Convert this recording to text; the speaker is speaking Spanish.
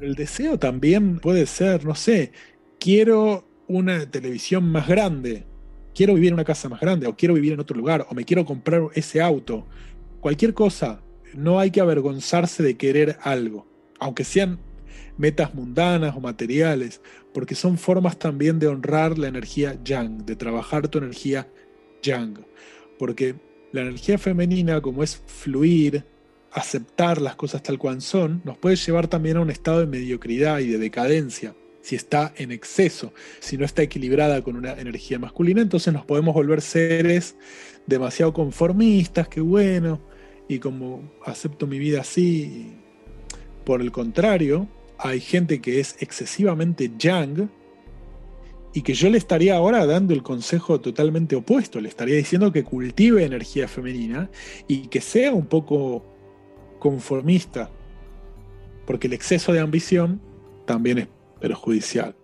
El deseo también puede ser, no sé, quiero una televisión más grande, quiero vivir en una casa más grande, o quiero vivir en otro lugar, o me quiero comprar ese auto. Cualquier cosa, no hay que avergonzarse de querer algo, aunque sean metas mundanas o materiales, porque son formas también de honrar la energía yang, de trabajar tu energía yang. Porque la energía femenina, como es fluir, aceptar las cosas tal cual son, nos puede llevar también a un estado de mediocridad y de decadencia. Si está en exceso, si no está equilibrada con una energía masculina, entonces nos podemos volver seres demasiado conformistas, que bueno, y como acepto mi vida así. Por el contrario, hay gente que es excesivamente yang y que yo le estaría ahora dando el consejo totalmente opuesto, le estaría diciendo que cultive energía femenina y que sea un poco conformista, porque el exceso de ambición también es perjudicial.